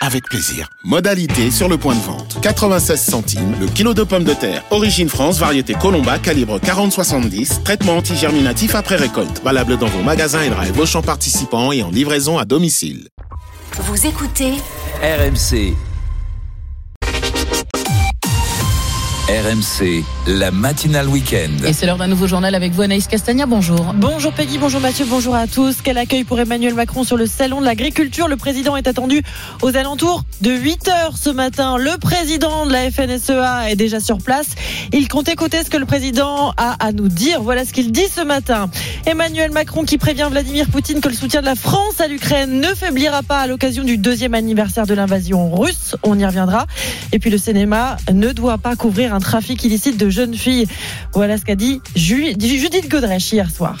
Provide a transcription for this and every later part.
avec plaisir. Modalité sur le point de vente. 96 centimes le kilo de pommes de terre. Origine France, variété Colomba, calibre 40-70. Traitement antigerminatif après récolte. Valable dans vos magasins et drive Auchan participants et en livraison à domicile. Vous écoutez RMC. RMC, la matinale week-end. Et c'est l'heure d'un nouveau journal avec vous, Anaïs Castagna. Bonjour. Bonjour Peggy, bonjour Mathieu, bonjour à tous. Quel accueil pour Emmanuel Macron sur le salon de l'agriculture. Le président est attendu aux alentours de 8 heures ce matin. Le président de la FNSEA est déjà sur place. Il compte écouter ce que le président a à nous dire. Voilà ce qu'il dit ce matin. Emmanuel Macron qui prévient Vladimir Poutine que le soutien de la France à l'Ukraine ne faiblira pas à l'occasion du deuxième anniversaire de l'invasion russe. On y reviendra. Et puis le cinéma ne doit pas couvrir un trafic illicite de jeunes filles. Voilà ce qu'a dit Judith Godrèche hier soir.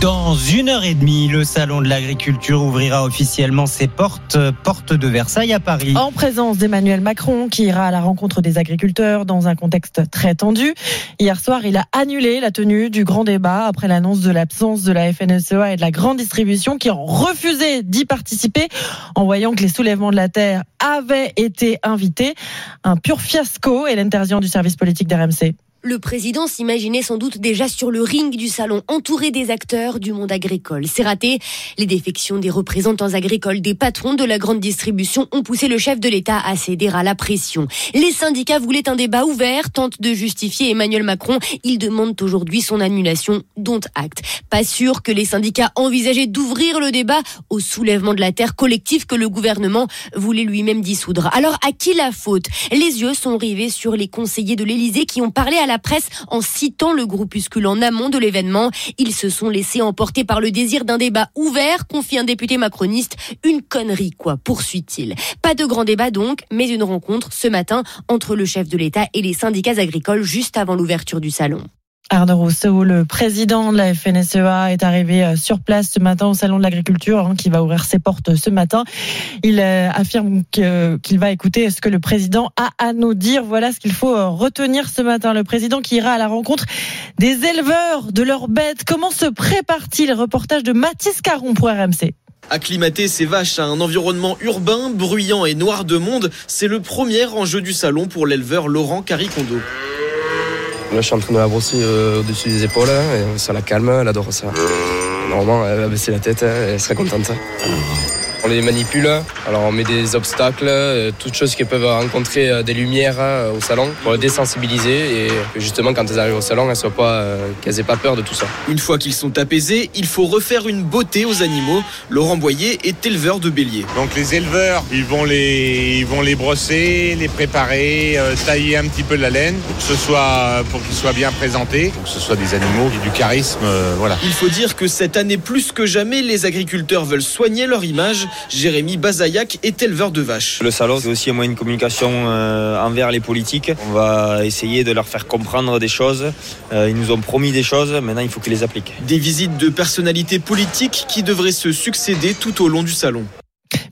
Dans une heure et demie, le salon de l'agriculture ouvrira officiellement ses portes, porte de Versailles à Paris. En présence d'Emmanuel Macron, qui ira à la rencontre des agriculteurs dans un contexte très tendu. Hier soir, il a annulé la tenue du grand débat après l'annonce de l'absence de la FNSEA et de la grande distribution qui ont refusé d'y participer en voyant que les soulèvements de la terre avaient été invités. Un pur fiasco et l'interdiction du service politique d'RMC. Le président s'imaginait sans doute déjà sur le ring du salon, entouré des acteurs du monde agricole. C'est raté. Les défections des représentants agricoles, des patrons de la grande distribution ont poussé le chef de l'État à céder à la pression. Les syndicats voulaient un débat ouvert, tentent de justifier Emmanuel Macron. Ils demandent aujourd'hui son annulation, dont acte. Pas sûr que les syndicats envisageaient d'ouvrir le débat au soulèvement de la terre collectif que le gouvernement voulait lui-même dissoudre. Alors à qui la faute? Les yeux sont rivés sur les conseillers de l'Élysée qui ont parlé à la la presse en citant le groupuscule en amont de l'événement. Ils se sont laissés emporter par le désir d'un débat ouvert, confie un député macroniste. Une connerie, quoi, poursuit-il. Pas de grand débat donc, mais une rencontre ce matin entre le chef de l'État et les syndicats agricoles juste avant l'ouverture du salon. Arnaud Rousseau, le président de la FNSEA, est arrivé euh, sur place ce matin au Salon de l'Agriculture, hein, qui va ouvrir ses portes ce matin. Il euh, affirme qu'il va écouter ce que le président a à nous dire. Voilà ce qu'il faut euh, retenir ce matin. Le président qui ira à la rencontre des éleveurs de leurs bêtes. Comment se prépare-t-il? Reportage de Mathis Caron pour RMC. Acclimater ses vaches à un environnement urbain, bruyant et noir de monde, c'est le premier enjeu du salon pour l'éleveur Laurent Caricondo. Là, je suis en train de la brosser euh, au-dessus des épaules. Hein, et ça la calme, elle adore ça. Normalement, elle va baisser la tête, hein, elle serait contente. On les manipule, alors on met des obstacles, euh, toutes choses qui peuvent rencontrer euh, des lumières euh, au salon pour les désensibiliser et justement quand elles arrivent au salon, elles soient pas, qu'elles aient pas peur de tout ça. Une fois qu'ils sont apaisés, il faut refaire une beauté aux animaux. Laurent Boyer est éleveur de béliers. Donc les éleveurs, ils vont les, ils vont les brosser, les préparer, tailler un petit peu la laine pour que ce soit, pour qu'ils soient bien présentés, pour que ce soit des animaux qui du charisme, voilà. Il faut dire que cette année plus que jamais, les agriculteurs veulent soigner leur image Jérémy Bazayac est éleveur de vaches. Le salon, c'est aussi un moyen de communication euh, envers les politiques. On va essayer de leur faire comprendre des choses. Euh, ils nous ont promis des choses, maintenant il faut qu'ils les appliquent. Des visites de personnalités politiques qui devraient se succéder tout au long du salon.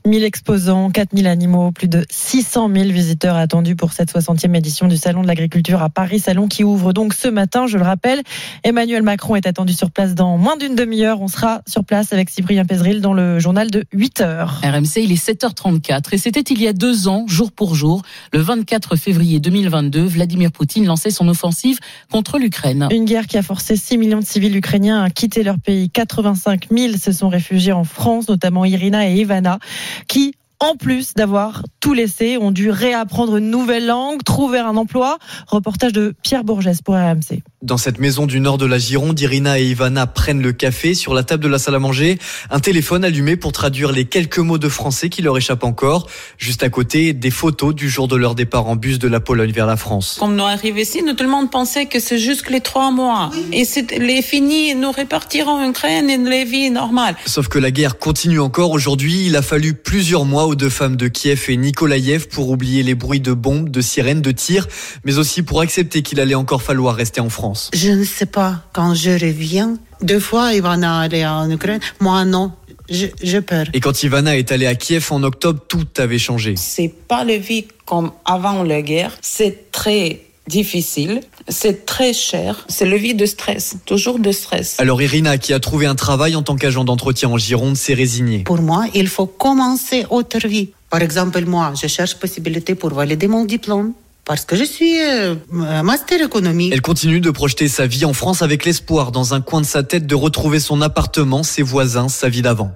1000 exposants, 4000 animaux, plus de 600 000 visiteurs attendus pour cette 60e édition du Salon de l'Agriculture à Paris. Salon qui ouvre donc ce matin, je le rappelle. Emmanuel Macron est attendu sur place dans moins d'une demi-heure. On sera sur place avec Cyprien Pézril dans le journal de 8 heures. RMC, il est 7h34 et c'était il y a deux ans, jour pour jour, le 24 février 2022, Vladimir Poutine lançait son offensive contre l'Ukraine. Une guerre qui a forcé 6 millions de civils ukrainiens à quitter leur pays. 85 000 se sont réfugiés en France, notamment Irina et Ivana qui en plus d'avoir tout laissé, ont dû réapprendre une nouvelle langue, trouver un emploi. Reportage de Pierre Bourges pour RMC. Dans cette maison du nord de la Gironde, Irina et Ivana prennent le café sur la table de la salle à manger. Un téléphone allumé pour traduire les quelques mots de français qui leur échappent encore. Juste à côté, des photos du jour de leur départ en bus de la Pologne vers la France. Quand nous arrivons ici, nous, tout le monde pensait que c'est juste les trois mois. Et c'est les finis, nous répartirons en Ukraine et les vies normales. Sauf que la guerre continue encore aujourd'hui. Il a fallu plusieurs mois aux deux femmes de Kiev et Nikolaïev pour oublier les bruits de bombes, de sirènes, de tirs, mais aussi pour accepter qu'il allait encore falloir rester en France. Je ne sais pas quand je reviens. Deux fois, il va aller en Ukraine. Moi, non. j'ai peur. Et quand Ivana est allée à Kiev en octobre, tout avait changé. C'est pas le vie comme avant la guerre. C'est très difficile, c'est très cher, c'est le vie de stress, toujours de stress. Alors Irina, qui a trouvé un travail en tant qu'agent d'entretien en Gironde, s'est résignée. Pour moi, il faut commencer autre vie. Par exemple, moi, je cherche possibilité pour valider mon diplôme. Parce que je suis euh, master économie. Elle continue de projeter sa vie en France avec l'espoir, dans un coin de sa tête, de retrouver son appartement, ses voisins, sa vie d'avant.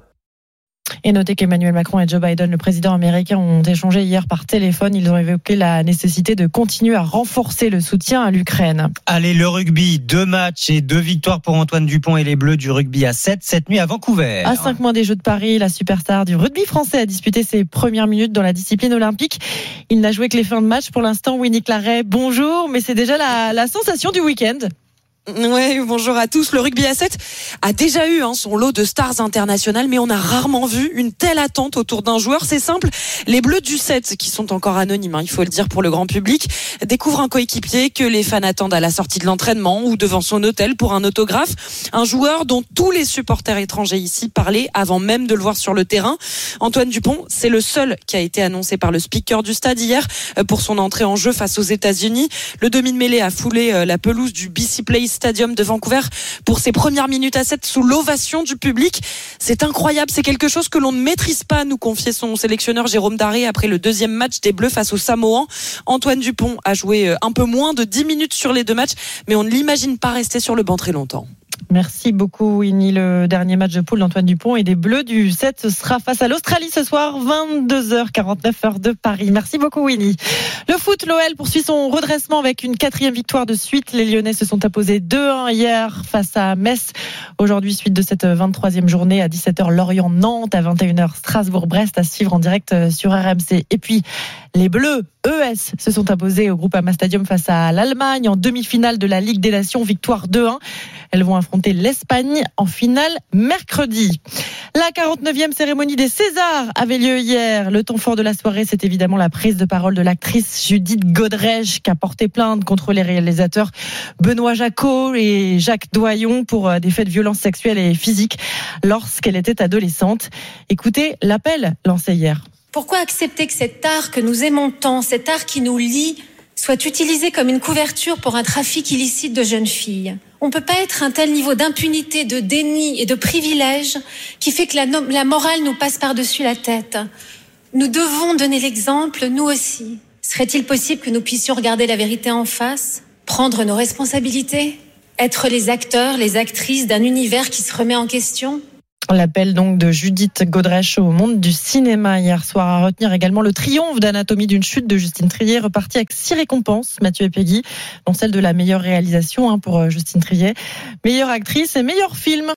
Et notez qu'Emmanuel Macron et Joe Biden, le président américain, ont échangé hier par téléphone. Ils ont évoqué la nécessité de continuer à renforcer le soutien à l'Ukraine. Allez, le rugby, deux matchs et deux victoires pour Antoine Dupont et les Bleus du rugby à 7 cette nuit à Vancouver. À 5 mois des Jeux de Paris, la superstar du rugby français a disputé ses premières minutes dans la discipline olympique. Il n'a joué que les fins de match pour l'instant. Winnie Claret, bonjour, mais c'est déjà la, la sensation du week-end. Ouais, bonjour à tous. Le rugby à 7 a déjà eu hein, son lot de stars internationales, mais on a rarement vu une telle attente autour d'un joueur. C'est simple, les Bleus du 7, qui sont encore anonymes, hein, il faut le dire pour le grand public, découvrent un coéquipier que les fans attendent à la sortie de l'entraînement ou devant son hôtel pour un autographe. Un joueur dont tous les supporters étrangers ici parlaient avant même de le voir sur le terrain. Antoine Dupont, c'est le seul qui a été annoncé par le speaker du stade hier euh, pour son entrée en jeu face aux États-Unis. Le demi-mêlée a foulé euh, la pelouse du BC Place Stadium de Vancouver pour ses premières minutes à 7 sous l'ovation du public. C'est incroyable, c'est quelque chose que l'on ne maîtrise pas, nous confiait son sélectionneur Jérôme Daré après le deuxième match des Bleus face aux Samoans. Antoine Dupont a joué euh, un peu moins de 10 minutes sur les deux matchs, mais on ne l'imagine pas rester sur le banc très longtemps. Merci beaucoup, Winnie. Le dernier match de poule d'Antoine Dupont et des Bleus du 7 sera face à l'Australie ce soir, 22h49 heure de Paris. Merci beaucoup, Winnie. Le foot, l'OL poursuit son redressement avec une quatrième victoire de suite. Les Lyonnais se sont imposés 2-1 hier face à Metz. Aujourd'hui, suite de cette 23e journée à 17h, Lorient-Nantes, à 21h, Strasbourg-Brest à suivre en direct sur RMC. Et puis, les Bleus, ES, se sont imposés au groupe Ama Stadium face à l'Allemagne en demi-finale de la Ligue des Nations, victoire 2-1. Elles vont affronter l'Espagne en finale mercredi. La 49e cérémonie des Césars avait lieu hier. Le temps fort de la soirée, c'est évidemment la prise de parole de l'actrice Judith Godrèche qui a porté plainte contre les réalisateurs Benoît Jacot et Jacques Doyon pour euh, des faits de violence sexuelle et physique lorsqu'elle était adolescente. Écoutez l'appel lancé hier. Pourquoi accepter que cet art que nous aimons tant, cet art qui nous lie, soit utilisé comme une couverture pour un trafic illicite de jeunes filles? On ne peut pas être un tel niveau d'impunité, de déni et de privilège qui fait que la, la morale nous passe par-dessus la tête. Nous devons donner l'exemple, nous aussi. Serait-il possible que nous puissions regarder la vérité en face, prendre nos responsabilités, être les acteurs, les actrices d'un univers qui se remet en question? L'appel donc de Judith Godrèche au monde du cinéma hier soir. À retenir également le triomphe d'Anatomie d'une chute de Justine Trier, reparti avec six récompenses, Mathieu et Peggy, dont celle de la meilleure réalisation hein, pour Justine Trier, meilleure actrice et meilleur film.